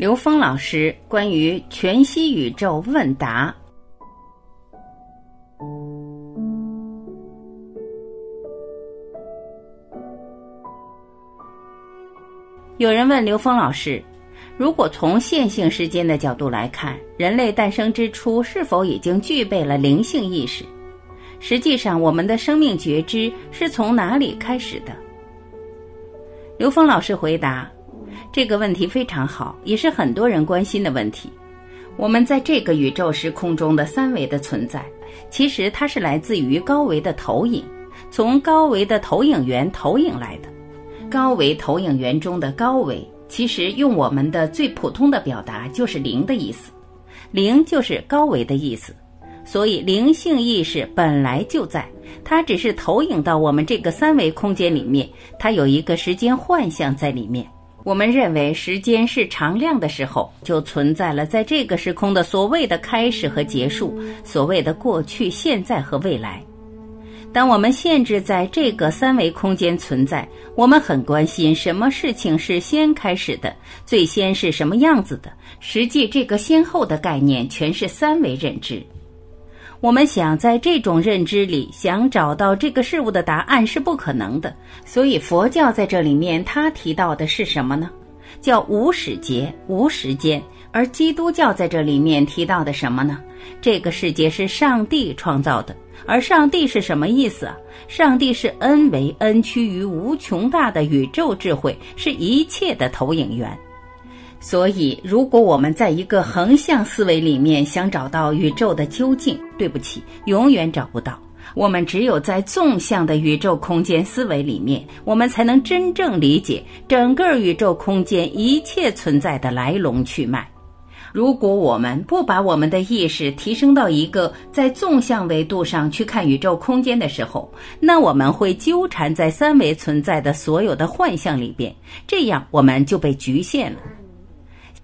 刘峰老师关于全息宇宙问答。有人问刘峰老师：“如果从线性时间的角度来看，人类诞生之初是否已经具备了灵性意识？实际上，我们的生命觉知是从哪里开始的？”刘峰老师回答。这个问题非常好，也是很多人关心的问题。我们在这个宇宙时空中的三维的存在，其实它是来自于高维的投影，从高维的投影源投影来的。高维投影源中的高维，其实用我们的最普通的表达就是零的意思，零就是高维的意思。所以灵性意识本来就在，它只是投影到我们这个三维空间里面，它有一个时间幻象在里面。我们认为时间是常量的时候，就存在了在这个时空的所谓的开始和结束，所谓的过去、现在和未来。当我们限制在这个三维空间存在，我们很关心什么事情是先开始的，最先是什么样子的。实际这个先后的概念全是三维认知。我们想在这种认知里想找到这个事物的答案是不可能的，所以佛教在这里面他提到的是什么呢？叫无始劫、无时间。而基督教在这里面提到的什么呢？这个世界是上帝创造的，而上帝是什么意思啊？上帝是 n 为 n 趋于无穷大的宇宙智慧，是一切的投影源。所以，如果我们在一个横向思维里面想找到宇宙的究竟，对不起，永远找不到。我们只有在纵向的宇宙空间思维里面，我们才能真正理解整个宇宙空间一切存在的来龙去脉。如果我们不把我们的意识提升到一个在纵向维度上去看宇宙空间的时候，那我们会纠缠在三维存在的所有的幻象里边，这样我们就被局限了。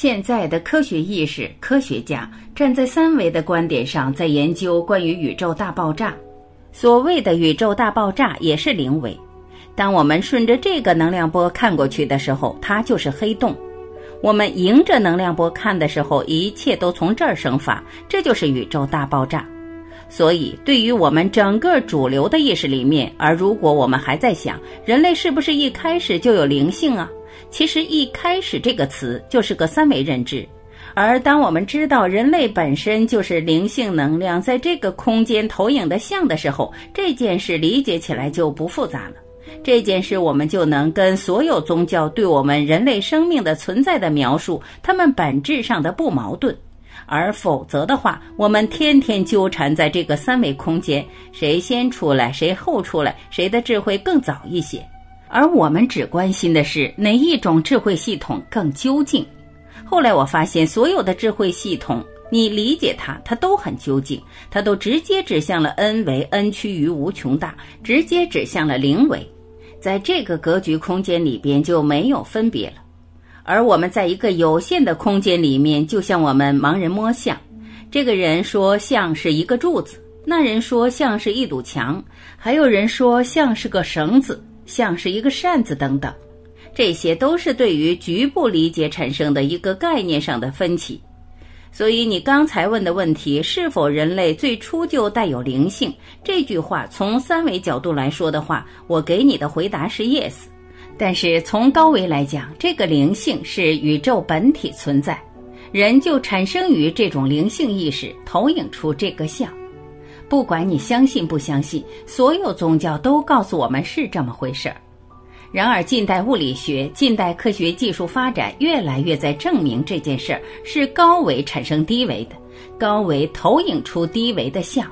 现在的科学意识，科学家站在三维的观点上，在研究关于宇宙大爆炸。所谓的宇宙大爆炸也是零维。当我们顺着这个能量波看过去的时候，它就是黑洞；我们迎着能量波看的时候，一切都从这儿生发，这就是宇宙大爆炸。所以，对于我们整个主流的意识里面，而如果我们还在想人类是不是一开始就有灵性啊？其实一开始这个词就是个三维认知，而当我们知道人类本身就是灵性能量在这个空间投影的像的时候，这件事理解起来就不复杂了。这件事我们就能跟所有宗教对我们人类生命的存在的描述，它们本质上的不矛盾。而否则的话，我们天天纠缠在这个三维空间，谁先出来，谁后出来，谁的智慧更早一些。而我们只关心的是哪一种智慧系统更究竟。后来我发现，所有的智慧系统，你理解它，它都很究竟，它都直接指向了 n 为 n 趋于无穷大，直接指向了零维。在这个格局空间里边就没有分别了。而我们在一个有限的空间里面，就像我们盲人摸象，这个人说像是一个柱子，那人说像是一堵墙，还有人说像是个绳子。像是一个扇子等等，这些都是对于局部理解产生的一个概念上的分歧。所以你刚才问的问题是否人类最初就带有灵性？这句话从三维角度来说的话，我给你的回答是 yes。但是从高维来讲，这个灵性是宇宙本体存在，人就产生于这种灵性意识投影出这个像。不管你相信不相信，所有宗教都告诉我们是这么回事儿。然而，近代物理学、近代科学技术发展越来越在证明这件事儿是高维产生低维的，高维投影出低维的像。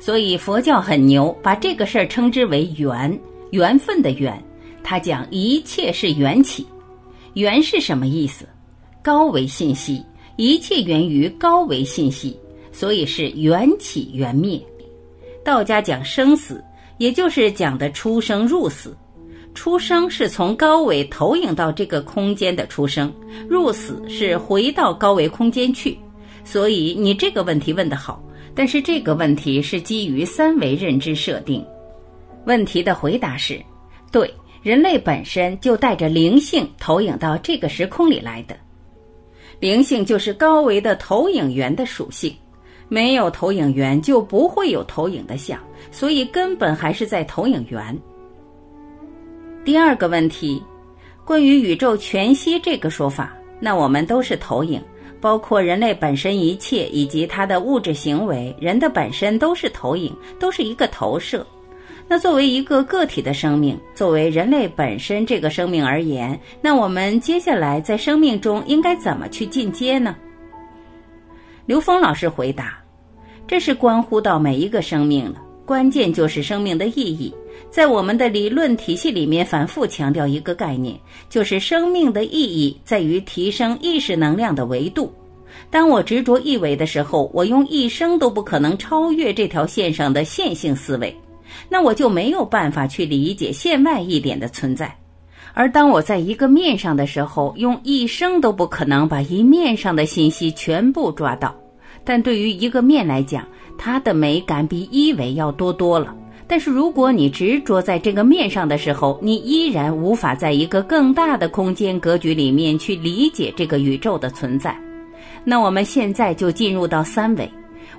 所以佛教很牛，把这个事儿称之为缘，缘分的缘。他讲一切是缘起，缘是什么意思？高维信息，一切源于高维信息。所以是缘起缘灭，道家讲生死，也就是讲的出生入死。出生是从高维投影到这个空间的出生，入死是回到高维空间去。所以你这个问题问得好，但是这个问题是基于三维认知设定。问题的回答是：对，人类本身就带着灵性投影到这个时空里来的。灵性就是高维的投影源的属性，没有投影源就不会有投影的像，所以根本还是在投影源。第二个问题，关于宇宙全息这个说法，那我们都是投影，包括人类本身一切以及它的物质行为，人的本身都是投影，都是一个投射。那作为一个个体的生命，作为人类本身这个生命而言，那我们接下来在生命中应该怎么去进阶呢？刘峰老师回答：“这是关乎到每一个生命了，关键就是生命的意义。在我们的理论体系里面，反复强调一个概念，就是生命的意义在于提升意识能量的维度。当我执着一维的时候，我用一生都不可能超越这条线上的线性思维。”那我就没有办法去理解线外一点的存在，而当我在一个面上的时候，用一生都不可能把一面上的信息全部抓到。但对于一个面来讲，它的美感比一维要多多了。但是如果你执着在这个面上的时候，你依然无法在一个更大的空间格局里面去理解这个宇宙的存在。那我们现在就进入到三维。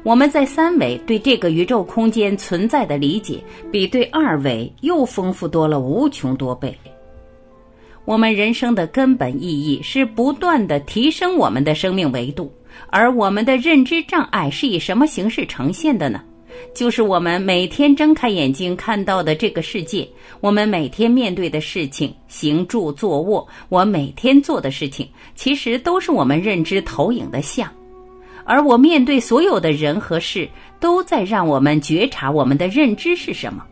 我们在三维对这个宇宙空间存在的理解，比对二维又丰富多了无穷多倍。我们人生的根本意义是不断的提升我们的生命维度，而我们的认知障碍是以什么形式呈现的呢？就是我们每天睁开眼睛看到的这个世界，我们每天面对的事情，行住坐卧，我每天做的事情，其实都是我们认知投影的像。而我面对所有的人和事，都在让我们觉察我们的认知是什么。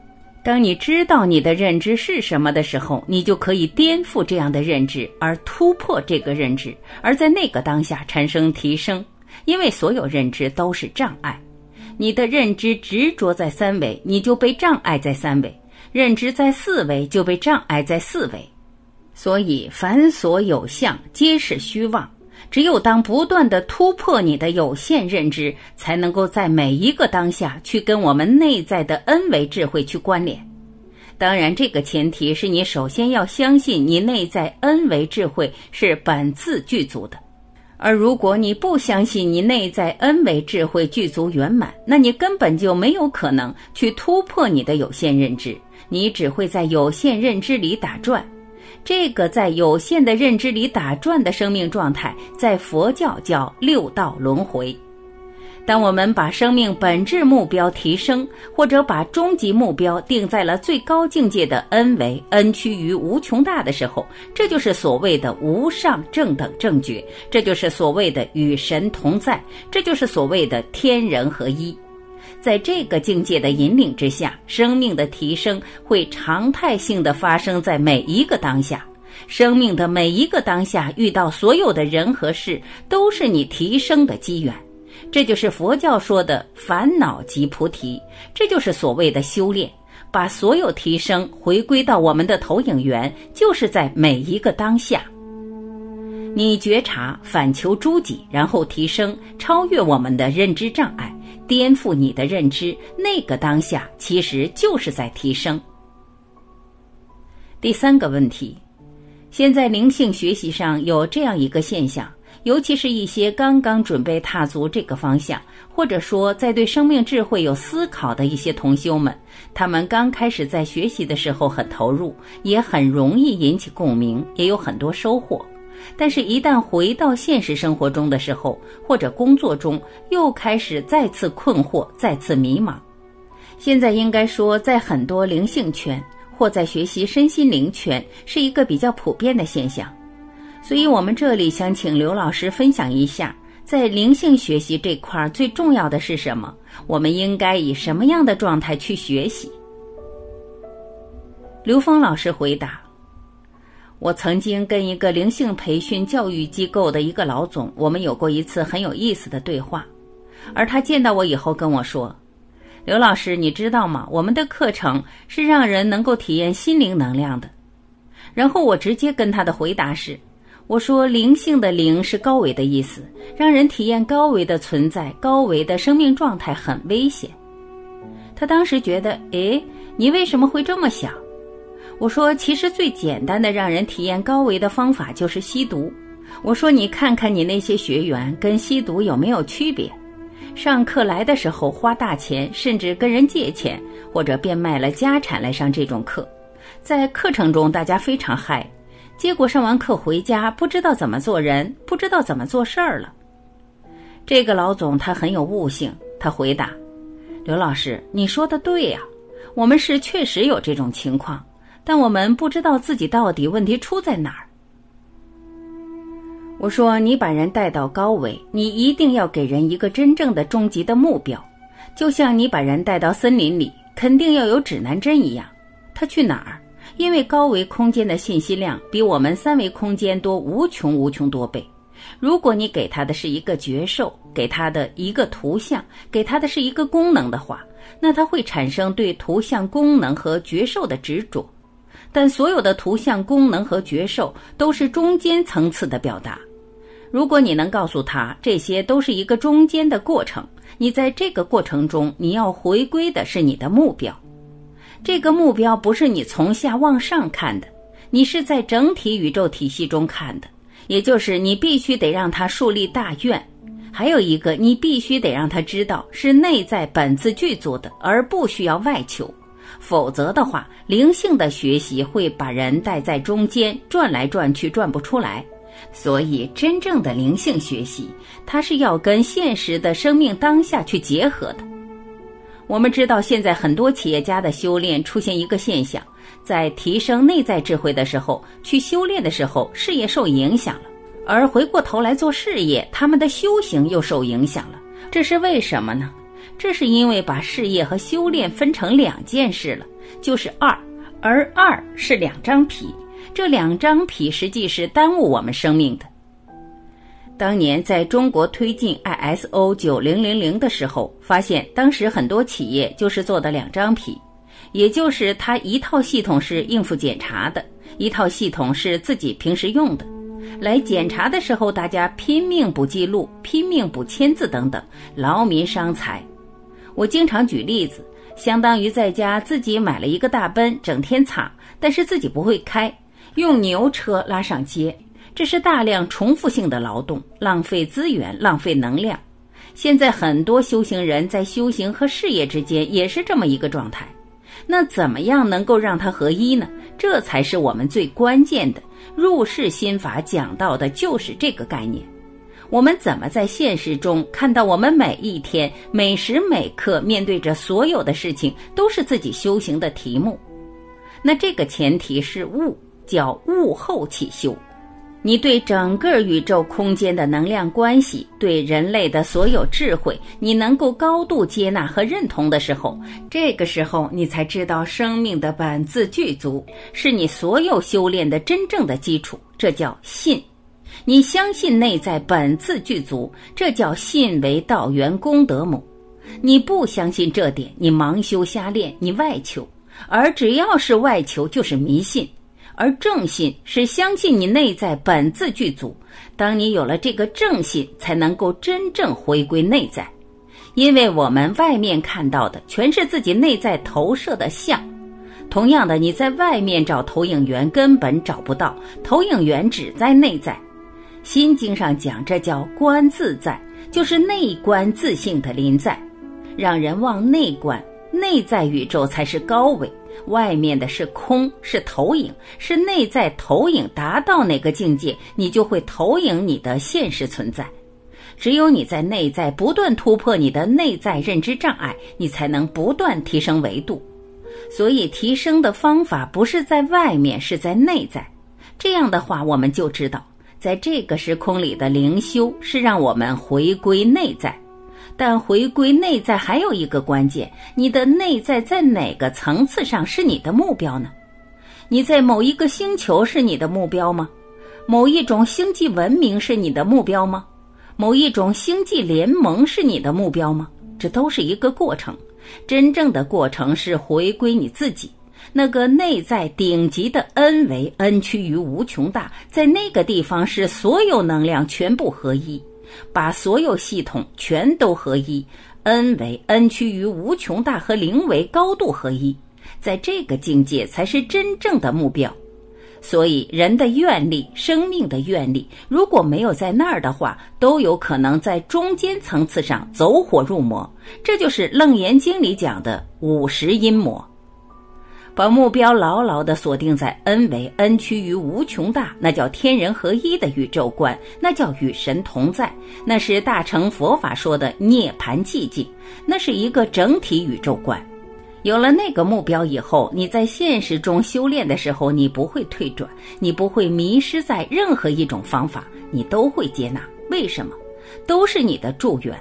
当你知道你的认知是什么的时候，你就可以颠覆这样的认知，而突破这个认知，而在那个当下产生提升。因为所有认知都是障碍，你的认知执着在三维，你就被障碍在三维；认知在四维，就被障碍在四维。所以，凡所有相，皆是虚妄。只有当不断的突破你的有限认知，才能够在每一个当下去跟我们内在的 N 维智慧去关联。当然，这个前提是你首先要相信你内在 N 维智慧是本自具足的。而如果你不相信你内在 N 维智慧具足圆满，那你根本就没有可能去突破你的有限认知，你只会在有限认知里打转。这个在有限的认知里打转的生命状态，在佛教叫六道轮回。当我们把生命本质目标提升，或者把终极目标定在了最高境界的 N 为 N 趋于无穷大的时候，这就是所谓的无上正等正觉，这就是所谓的与神同在，这就是所谓的天人合一。在这个境界的引领之下，生命的提升会常态性的发生在每一个当下。生命的每一个当下遇到所有的人和事，都是你提升的机缘。这就是佛教说的烦恼即菩提，这就是所谓的修炼。把所有提升回归到我们的投影源，就是在每一个当下。你觉察，反求诸己，然后提升，超越我们的认知障碍。颠覆你的认知，那个当下其实就是在提升。第三个问题，现在灵性学习上有这样一个现象，尤其是一些刚刚准备踏足这个方向，或者说在对生命智慧有思考的一些同修们，他们刚开始在学习的时候很投入，也很容易引起共鸣，也有很多收获。但是，一旦回到现实生活中的时候，或者工作中，又开始再次困惑、再次迷茫。现在应该说，在很多灵性圈或在学习身心灵圈，是一个比较普遍的现象。所以，我们这里想请刘老师分享一下，在灵性学习这块儿最重要的是什么？我们应该以什么样的状态去学习？刘峰老师回答。我曾经跟一个灵性培训教育机构的一个老总，我们有过一次很有意思的对话。而他见到我以后跟我说：“刘老师，你知道吗？我们的课程是让人能够体验心灵能量的。”然后我直接跟他的回答是：“我说灵性的灵是高维的意思，让人体验高维的存在，高维的生命状态很危险。”他当时觉得：“诶，你为什么会这么想？”我说，其实最简单的让人体验高维的方法就是吸毒。我说你看看你那些学员跟吸毒有没有区别？上课来的时候花大钱，甚至跟人借钱，或者变卖了家产来上这种课，在课程中大家非常嗨，结果上完课回家不知道怎么做人，不知道怎么做事儿了。这个老总他很有悟性，他回答：“刘老师，你说的对呀，我们是确实有这种情况，但我们不知道自己到底问题出在哪儿。”我说：“你把人带到高维，你一定要给人一个真正的终极的目标，就像你把人带到森林里，肯定要有指南针一样。他去哪儿？因为高维空间的信息量比我们三维空间多无穷无穷多倍。如果你给他的是一个觉受，给他的一个图像，给他的是一个功能的话，那他会产生对图像、功能和觉受的执着。但所有的图像、功能和觉受都是中间层次的表达。”如果你能告诉他这些都是一个中间的过程，你在这个过程中你要回归的是你的目标，这个目标不是你从下往上看的，你是在整体宇宙体系中看的，也就是你必须得让他树立大愿。还有一个，你必须得让他知道是内在本自具足的，而不需要外求，否则的话，灵性的学习会把人带在中间转来转去，转不出来。所以，真正的灵性学习，它是要跟现实的生命当下去结合的。我们知道，现在很多企业家的修炼出现一个现象，在提升内在智慧的时候，去修炼的时候，事业受影响了；而回过头来做事业，他们的修行又受影响了。这是为什么呢？这是因为把事业和修炼分成两件事了，就是二，而二是两张皮。这两张皮实际是耽误我们生命的。当年在中国推进 ISO 九零零零的时候，发现当时很多企业就是做的两张皮，也就是它一套系统是应付检查的，一套系统是自己平时用的。来检查的时候，大家拼命补记录，拼命补签字等等，劳民伤财。我经常举例子，相当于在家自己买了一个大奔，整天擦，但是自己不会开。用牛车拉上街，这是大量重复性的劳动，浪费资源，浪费能量。现在很多修行人在修行和事业之间也是这么一个状态。那怎么样能够让它合一呢？这才是我们最关键的。入世心法讲到的就是这个概念。我们怎么在现实中看到我们每一天、每时每刻面对着所有的事情都是自己修行的题目？那这个前提是悟。叫悟后起修，你对整个宇宙空间的能量关系，对人类的所有智慧，你能够高度接纳和认同的时候，这个时候你才知道生命的本自具足，是你所有修炼的真正的基础。这叫信，你相信内在本自具足，这叫信为道源功德母。你不相信这点，你盲修瞎练，你外求，而只要是外求，就是迷信。而正信是相信你内在本自具足，当你有了这个正信，才能够真正回归内在。因为我们外面看到的全是自己内在投射的像。同样的，你在外面找投影源根本找不到，投影源只在内在。心经上讲，这叫观自在，就是内观自性的临在，让人往内观，内在宇宙才是高维。外面的是空，是投影，是内在投影。达到哪个境界，你就会投影你的现实存在。只有你在内在不断突破你的内在认知障碍，你才能不断提升维度。所以，提升的方法不是在外面，是在内在。这样的话，我们就知道，在这个时空里的灵修是让我们回归内在。但回归内在还有一个关键，你的内在在哪个层次上是你的目标呢？你在某一个星球是你的目标吗？某一种星际文明是你的目标吗？某一种星际联盟是你的目标吗？这都是一个过程，真正的过程是回归你自己，那个内在顶级的 N 为 N 趋于无穷大，在那个地方是所有能量全部合一。把所有系统全都合一，n 为 n 趋于无穷大和零为高度合一，在这个境界才是真正的目标。所以，人的愿力、生命的愿力，如果没有在那儿的话，都有可能在中间层次上走火入魔。这就是《楞严经》里讲的五十阴魔。把目标牢牢地锁定在 n 为 n 趋于无穷大，那叫天人合一的宇宙观，那叫与神同在，那是大乘佛法说的涅槃寂静，那是一个整体宇宙观。有了那个目标以后，你在现实中修炼的时候，你不会退转，你不会迷失在任何一种方法，你都会接纳。为什么？都是你的助缘，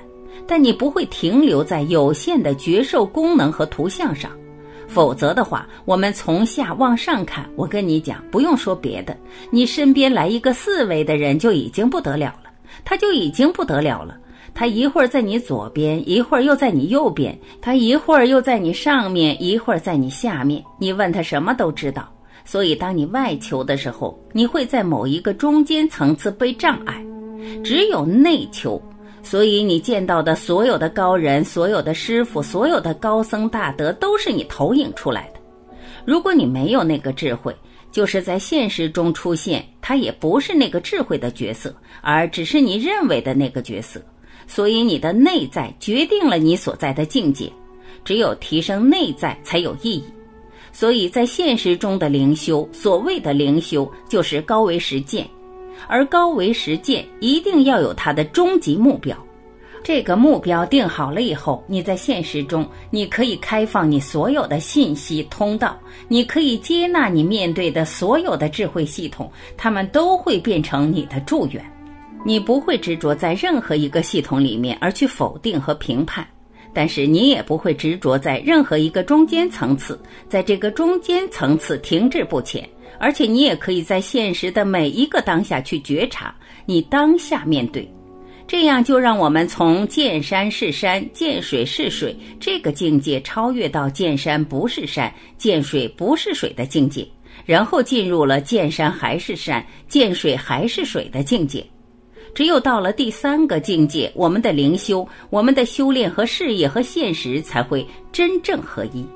但你不会停留在有限的觉受功能和图像上。否则的话，我们从下往上看，我跟你讲，不用说别的，你身边来一个四维的人就已经不得了了，他就已经不得了了。他一会儿在你左边，一会儿又在你右边，他一会儿又在你上面，一会儿在你下面，你问他什么都知道。所以，当你外求的时候，你会在某一个中间层次被障碍，只有内求。所以你见到的所有的高人、所有的师傅、所有的高僧大德，都是你投影出来的。如果你没有那个智慧，就是在现实中出现，他也不是那个智慧的角色，而只是你认为的那个角色。所以你的内在决定了你所在的境界，只有提升内在才有意义。所以在现实中的灵修，所谓的灵修，就是高维实践。而高维实践一定要有它的终极目标，这个目标定好了以后，你在现实中你可以开放你所有的信息通道，你可以接纳你面对的所有的智慧系统，他们都会变成你的助缘。你不会执着在任何一个系统里面而去否定和评判，但是你也不会执着在任何一个中间层次，在这个中间层次停滞不前。而且你也可以在现实的每一个当下去觉察，你当下面对，这样就让我们从见山是山、见水是水这个境界超越到见山不是山、见水不是水的境界，然后进入了见山还是山、见水还是水的境界。只有到了第三个境界，我们的灵修、我们的修炼和事业和现实才会真正合一。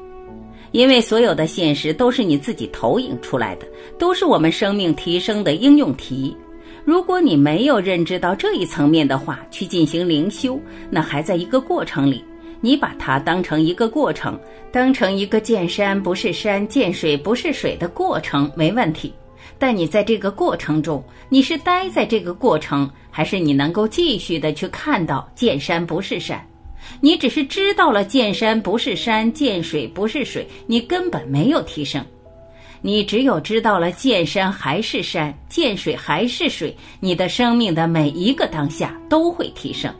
因为所有的现实都是你自己投影出来的，都是我们生命提升的应用题。如果你没有认知到这一层面的话，去进行灵修，那还在一个过程里。你把它当成一个过程，当成一个见山不是山、见水不是水的过程，没问题。但你在这个过程中，你是待在这个过程，还是你能够继续的去看到见山不是山？你只是知道了见山不是山，见水不是水，你根本没有提升。你只有知道了见山还是山，见水还是水，你的生命的每一个当下都会提升。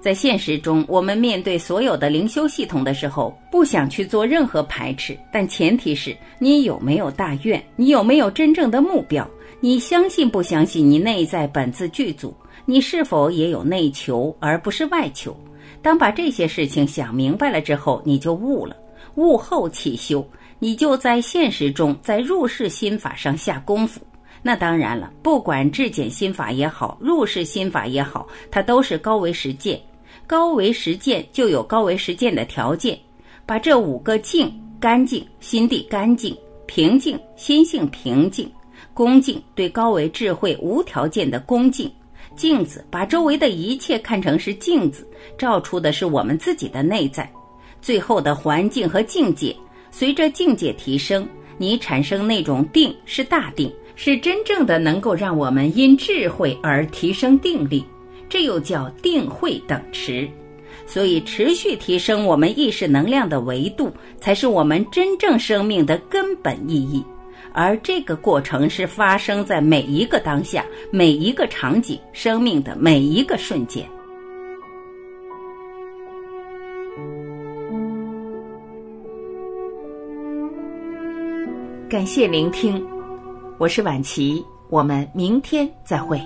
在现实中，我们面对所有的灵修系统的时候，不想去做任何排斥，但前提是你有没有大愿，你有没有真正的目标，你相信不相信你内在本自具足。你是否也有内求而不是外求？当把这些事情想明白了之后，你就悟了。悟后起修，你就在现实中在入世心法上下功夫。那当然了，不管质检心法也好，入世心法也好，它都是高维实践。高维实践就有高维实践的条件，把这五个静：干净、心地干净、平静、心性平静、恭敬，对高维智慧无条件的恭敬。镜子把周围的一切看成是镜子，照出的是我们自己的内在。最后的环境和境界，随着境界提升，你产生那种定是大定，是真正的能够让我们因智慧而提升定力。这又叫定慧等持。所以，持续提升我们意识能量的维度，才是我们真正生命的根本意义。而这个过程是发生在每一个当下、每一个场景、生命的每一个瞬间。感谢聆听，我是晚琪，我们明天再会。